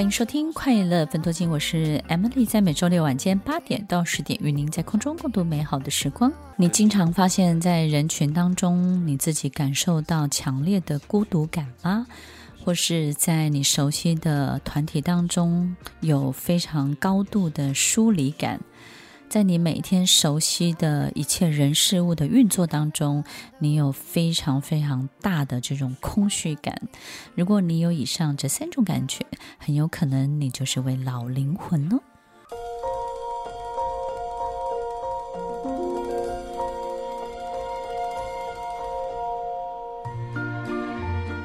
欢迎收听《快乐分多金》，我是 Emily，在每周六晚间八点到十点，与您在空中共度美好的时光。你经常发现，在人群当中，你自己感受到强烈的孤独感吗？或是在你熟悉的团体当中，有非常高度的疏离感？在你每天熟悉的一切人事物的运作当中，你有非常非常大的这种空虚感。如果你有以上这三种感觉，很有可能你就是位老灵魂哦。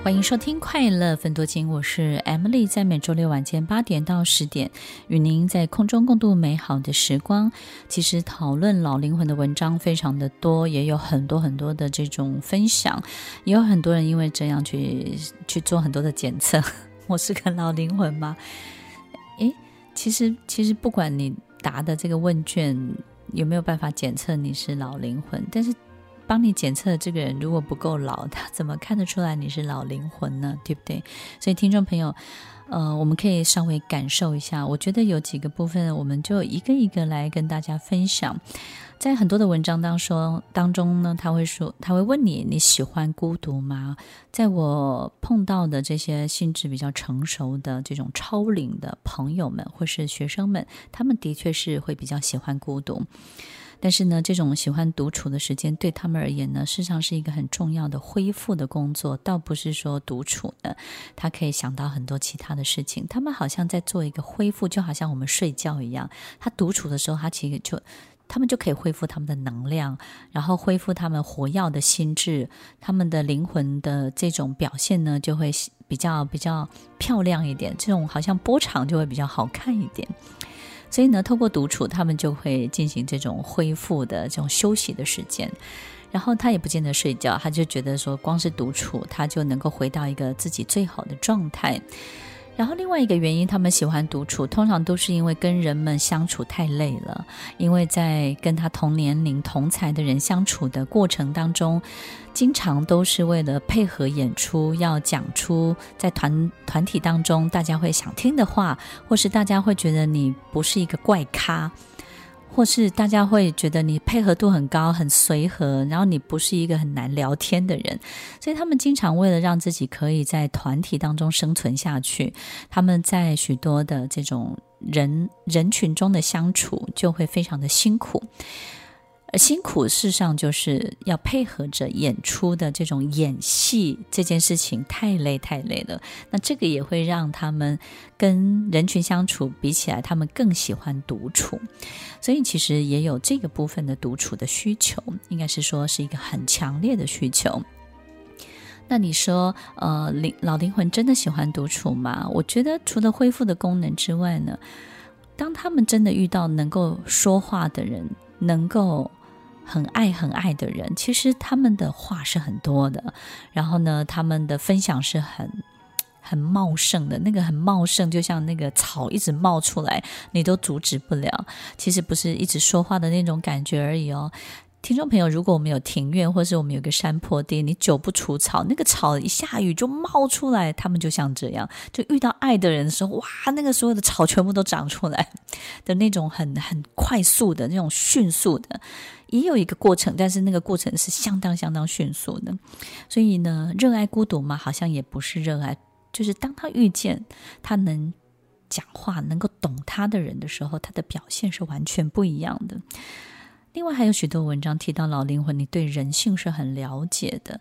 欢迎收听《快乐分多金》，我是 Emily，在每周六晚间八点到十点，与您在空中共度美好的时光。其实讨论老灵魂的文章非常的多，也有很多很多的这种分享，也有很多人因为这样去去做很多的检测。我是个老灵魂吗？诶，其实其实不管你答的这个问卷有没有办法检测你是老灵魂，但是。帮你检测这个人如果不够老，他怎么看得出来你是老灵魂呢？对不对？所以听众朋友，呃，我们可以稍微感受一下。我觉得有几个部分，我们就一个一个来跟大家分享。在很多的文章当中，当中呢，他会说，他会问你，你喜欢孤独吗？在我碰到的这些心智比较成熟的这种超龄的朋友们，或是学生们，他们的确是会比较喜欢孤独。但是呢，这种喜欢独处的时间对他们而言呢，事实上是一个很重要的恢复的工作，倒不是说独处呢，他可以想到很多其他的事情。他们好像在做一个恢复，就好像我们睡觉一样。他独处的时候，他其实就他们就可以恢复他们的能量，然后恢复他们活跃的心智，他们的灵魂的这种表现呢，就会比较比较漂亮一点。这种好像波长就会比较好看一点。所以呢，透过独处，他们就会进行这种恢复的这种休息的时间。然后他也不见得睡觉，他就觉得说，光是独处，他就能够回到一个自己最好的状态。然后另外一个原因，他们喜欢独处，通常都是因为跟人们相处太累了，因为在跟他同年龄、同才的人相处的过程当中，经常都是为了配合演出，要讲出在团团体当中大家会想听的话，或是大家会觉得你不是一个怪咖。或是大家会觉得你配合度很高，很随和，然后你不是一个很难聊天的人，所以他们经常为了让自己可以在团体当中生存下去，他们在许多的这种人人群中的相处就会非常的辛苦。而辛苦，事实上就是要配合着演出的这种演戏，这件事情太累太累了。那这个也会让他们跟人群相处比起来，他们更喜欢独处。所以其实也有这个部分的独处的需求，应该是说是一个很强烈的需求。那你说，呃，灵老灵魂真的喜欢独处吗？我觉得除了恢复的功能之外呢，当他们真的遇到能够说话的人，能够。很爱很爱的人，其实他们的话是很多的，然后呢，他们的分享是很很茂盛的，那个很茂盛，就像那个草一直冒出来，你都阻止不了。其实不是一直说话的那种感觉而已哦。听众朋友，如果我们有庭院，或是我们有个山坡地，你久不除草，那个草一下雨就冒出来。他们就像这样，就遇到爱的人的时候，哇，那个所有的草全部都长出来的那种很很快速的那种迅速的，也有一个过程，但是那个过程是相当相当迅速的。所以呢，热爱孤独嘛，好像也不是热爱，就是当他遇见他能讲话、能够懂他的人的时候，他的表现是完全不一样的。另外还有许多文章提到老灵魂，你对人性是很了解的。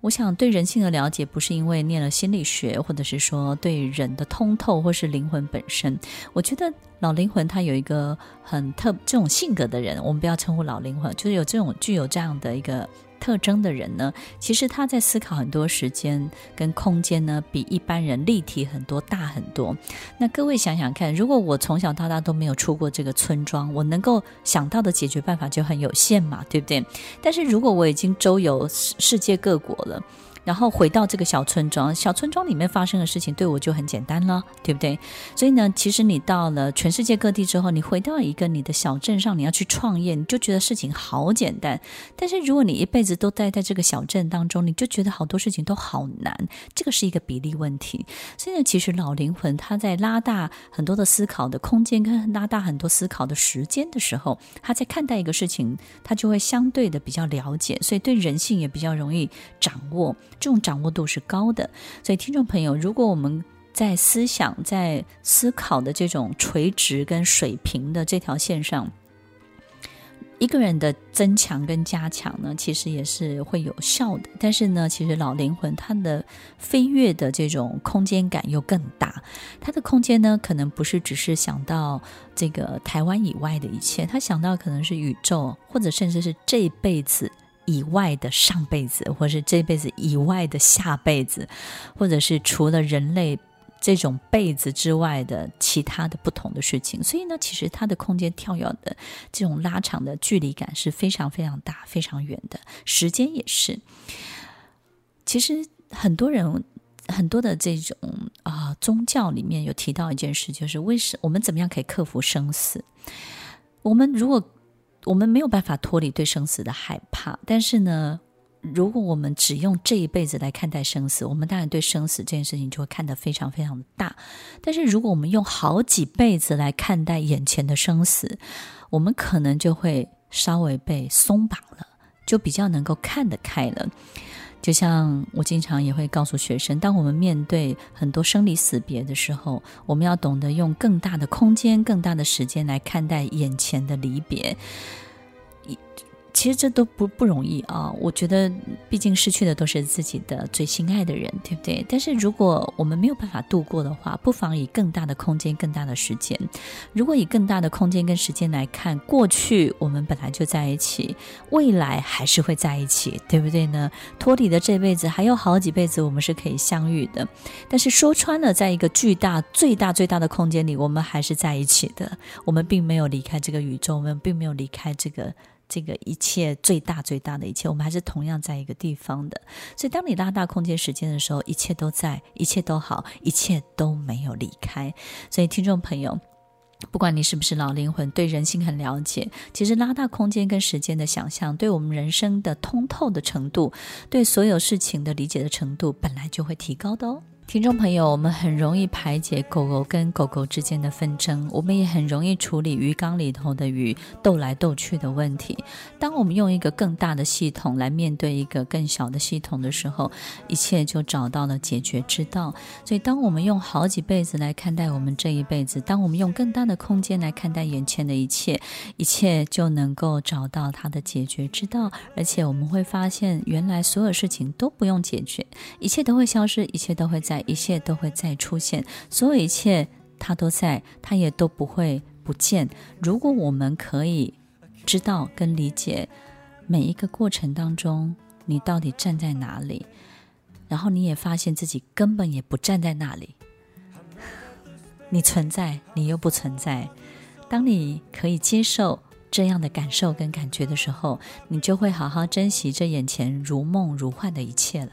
我想对人性的了解，不是因为念了心理学，或者是说对人的通透，或是灵魂本身。我觉得老灵魂他有一个很特这种性格的人，我们不要称呼老灵魂，就是有这种具有这样的一个。特征的人呢，其实他在思考很多时间跟空间呢，比一般人立体很多、大很多。那各位想想看，如果我从小到大都没有出过这个村庄，我能够想到的解决办法就很有限嘛，对不对？但是如果我已经周游世界各国了，然后回到这个小村庄，小村庄里面发生的事情对我就很简单了，对不对？所以呢，其实你到了全世界各地之后，你回到一个你的小镇上，你要去创业，你就觉得事情好简单。但是如果你一辈子都待在这个小镇当中，你就觉得好多事情都好难。这个是一个比例问题。所以呢，其实老灵魂他在拉大很多的思考的空间，跟拉大很多思考的时间的时候，他在看待一个事情，他就会相对的比较了解，所以对人性也比较容易掌握。这种掌握度是高的，所以听众朋友，如果我们在思想、在思考的这种垂直跟水平的这条线上，一个人的增强跟加强呢，其实也是会有效的。但是呢，其实老灵魂他的飞跃的这种空间感又更大，他的空间呢，可能不是只是想到这个台湾以外的一切，他想到可能是宇宙，或者甚至是这辈子。以外的上辈子，或是这辈子以外的下辈子，或者是除了人类这种辈子之外的其他的不同的事情。所以呢，其实它的空间跳跃的这种拉长的距离感是非常非常大、非常远的，时间也是。其实很多人很多的这种啊、宗教里面有提到一件事，就是为什我们怎么样可以克服生死？我们如果我们没有办法脱离对生死的害怕，但是呢，如果我们只用这一辈子来看待生死，我们当然对生死这件事情就会看得非常非常的大。但是如果我们用好几辈子来看待眼前的生死，我们可能就会稍微被松绑了，就比较能够看得开了。就像我经常也会告诉学生，当我们面对很多生离死别的时候，我们要懂得用更大的空间、更大的时间来看待眼前的离别。其实这都不不容易啊！我觉得，毕竟失去的都是自己的最心爱的人，对不对？但是如果我们没有办法度过的话，不妨以更大的空间、更大的时间。如果以更大的空间跟时间来看，过去我们本来就在一起，未来还是会在一起，对不对呢？脱离的这辈子还有好几辈子，我们是可以相遇的。但是说穿了，在一个巨大、最大、最大的空间里，我们还是在一起的。我们并没有离开这个宇宙，我们并没有离开这个。这个一切最大最大的一切，我们还是同样在一个地方的。所以，当你拉大空间时间的时候，一切都在，一切都好，一切都没有离开。所以，听众朋友，不管你是不是老灵魂，对人性很了解，其实拉大空间跟时间的想象，对我们人生的通透的程度，对所有事情的理解的程度，本来就会提高的哦。听众朋友，我们很容易排解狗狗跟狗狗之间的纷争，我们也很容易处理鱼缸里头的鱼斗来斗去的问题。当我们用一个更大的系统来面对一个更小的系统的时候，一切就找到了解决之道。所以，当我们用好几辈子来看待我们这一辈子，当我们用更大的空间来看待眼前的一切，一切就能够找到它的解决之道。而且，我们会发现，原来所有事情都不用解决，一切都会消失，一切都会在。在一切都会再出现，所有一切它都在，它也都不会不见。如果我们可以知道跟理解每一个过程当中，你到底站在哪里，然后你也发现自己根本也不站在那里，你存在，你又不存在。当你可以接受这样的感受跟感觉的时候，你就会好好珍惜这眼前如梦如幻的一切了。